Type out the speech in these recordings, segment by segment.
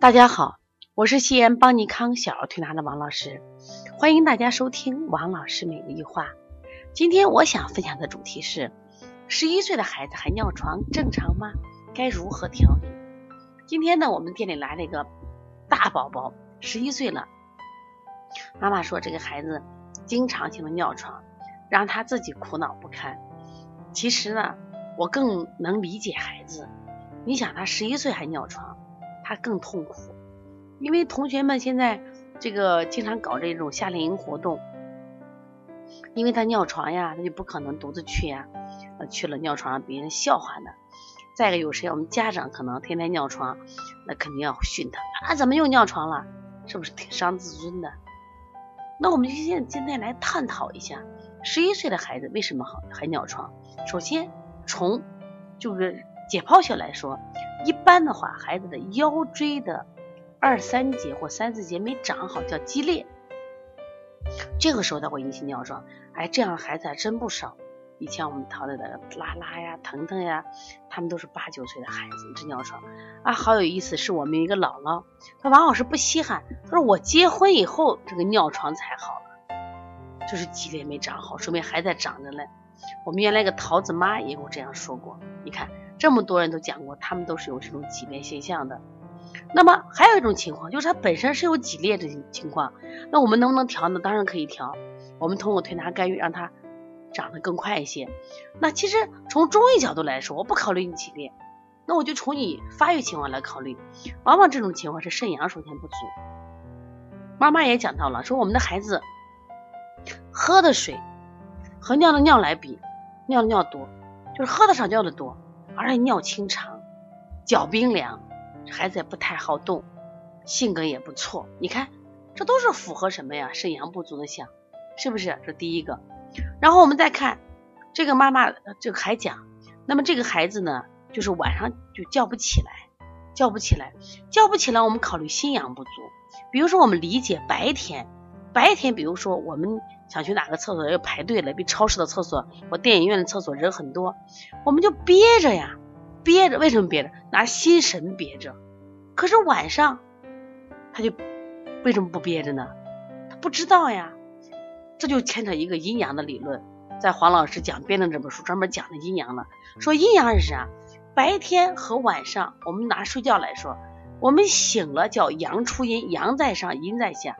大家好，我是西安邦尼康小儿推拿的王老师，欢迎大家收听王老师每日一话。今天我想分享的主题是：十一岁的孩子还尿床正常吗？该如何调理？今天呢，我们店里来了一个大宝宝，十一岁了。妈妈说这个孩子经常性的尿床，让他自己苦恼不堪。其实呢，我更能理解孩子。你想，他十一岁还尿床。他更痛苦，因为同学们现在这个经常搞这种夏令营活动，因为他尿床呀，他就不可能独自去呀，去了尿床别人笑话呢。再一个有谁，我们家长可能天天尿床，那肯定要训他啊，怎么又尿床了？是不是挺伤自尊的？那我们现今天来探讨一下，十一岁的孩子为什么好还尿床？首先从就是解剖学来说。一般的话，孩子的腰椎的二三节或三四节没长好，叫肌裂，这个时候他会引起尿床。哎，这样的孩子还真不少。以前我们淘的拉拉呀、腾腾呀，他们都是八九岁的孩子这尿床啊，好有意思。是我们一个姥姥，她王老师不稀罕，她说我结婚以后这个尿床才好了，就是肌裂没长好，说明还在长着嘞。我们原来一个桃子妈也跟我这样说过，你看。这么多人都讲过，他们都是有这种挤裂现象的。那么还有一种情况，就是它本身是有挤裂的情况，那我们能不能调呢？当然可以调。我们通过推拿干预让它长得更快一些。那其实从中医角度来说，我不考虑你挤裂，那我就从你发育情况来考虑。往往这种情况是肾阳首先不足。妈妈也讲到了，说我们的孩子喝的水和尿的尿来比，尿的尿多，就是喝的少，尿的多。而且尿清长，脚冰凉，孩子也不太好动，性格也不错。你看，这都是符合什么呀？肾阳不足的象，是不是？这第一个。然后我们再看这个妈妈，这个还讲，那么这个孩子呢，就是晚上就叫不起来，叫不起来，叫不起来。我们考虑心阳不足。比如说，我们理解白天，白天，比如说我们。想去哪个厕所要排队了，比超市的厕所或电影院的厕所人很多，我们就憋着呀，憋着。为什么憋着？拿心神憋着。可是晚上他就为什么不憋着呢？他不知道呀。这就牵扯一个阴阳的理论，在黄老师讲辩证这本书专门讲的阴阳了。说阴阳是啥？白天和晚上，我们拿睡觉来说，我们醒了叫阳出阴，阳在上，阴在下。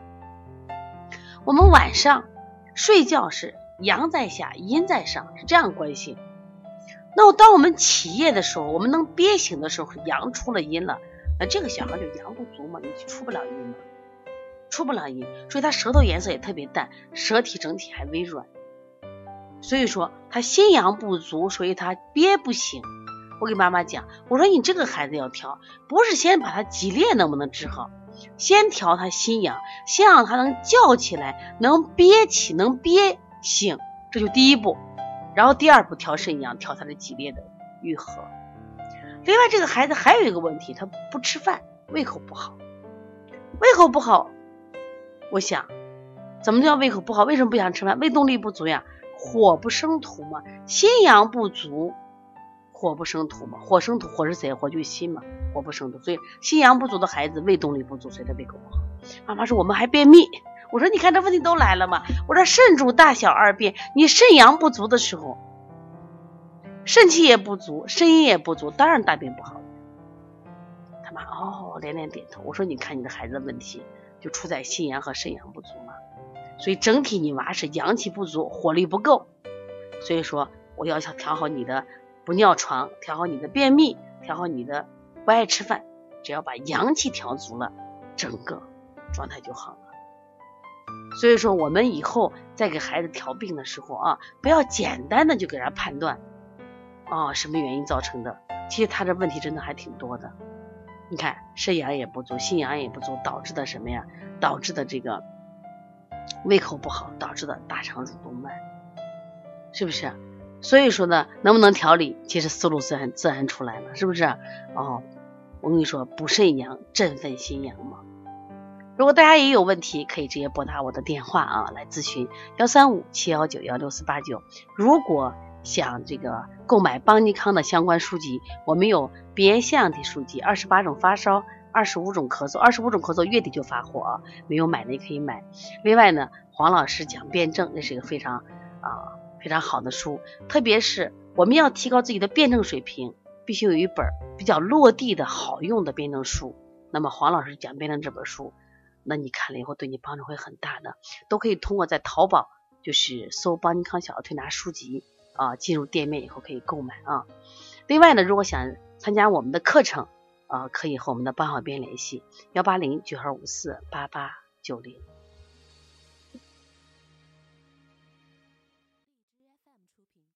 我们晚上。睡觉是阳在下，阴在上，是这样关系。那我当我们起夜的时候，我们能憋醒的时候，阳出了阴了，那这个小孩就阳不足嘛，你出不了阴嘛，出不了阴，所以他舌头颜色也特别淡，舌体整体还微软。所以说他心阳不足，所以他憋不醒。我给妈妈讲，我说你这个孩子要调，不是先把他脊裂能不能治好。先调他心阳，先让他能叫起来，能憋起，能憋醒，这就第一步。然后第二步调肾阳，调他的脊裂的愈合。另外，这个孩子还有一个问题，他不吃饭，胃口不好。胃口不好，我想，怎么叫胃口不好？为什么不想吃饭？胃动力不足呀，火不生土嘛，心阳不足。火不生土嘛，火生土，火是谁？火就是心嘛，火不生土，所以心阳不足的孩子胃动力不足，所以他胃口不好。妈妈说我们还便秘，我说你看这问题都来了嘛。我说肾主大小二便，你肾阳不足的时候，肾气也不足，肾阴也不足，当然大便不好。他妈哦连连点头。我说你看你的孩子的问题就出在心阳和肾阳不足嘛，所以整体你娃是阳气不足，火力不够，所以说我要想调好你的。不尿床，调好你的便秘，调好你的不爱吃饭，只要把阳气调足了，整个状态就好了。所以说，我们以后在给孩子调病的时候啊，不要简单的就给他判断，哦，什么原因造成的？其实他这问题真的还挺多的。你看，肾阳也不足，心阳也不足，导致的什么呀？导致的这个胃口不好，导致的大肠蠕动慢，是不是？所以说呢，能不能调理，其实思路自然自然出来了，是不是？哦，我跟你说，补肾阳，振奋心阳嘛。如果大家也有问题，可以直接拨打我的电话啊，来咨询幺三五七幺九幺六四八九。如果想这个购买邦尼康的相关书籍，我们有鼻炎腺样体书籍，二十八种发烧。二十五种咳嗽，二十五种咳嗽月底就发货啊，没有买的也可以买。另外呢，黄老师讲辩证，那是一个非常啊非常好的书，特别是我们要提高自己的辩证水平，必须有一本比较落地的好用的辩证书。那么黄老师讲辩证这本书，那你看了以后对你帮助会很大的，都可以通过在淘宝就是搜邦尼康小儿推拿书籍啊，进入店面以后可以购买啊。另外呢，如果想参加我们的课程，呃，可以和我们的邦小编联系，幺八零九二五四八八九零。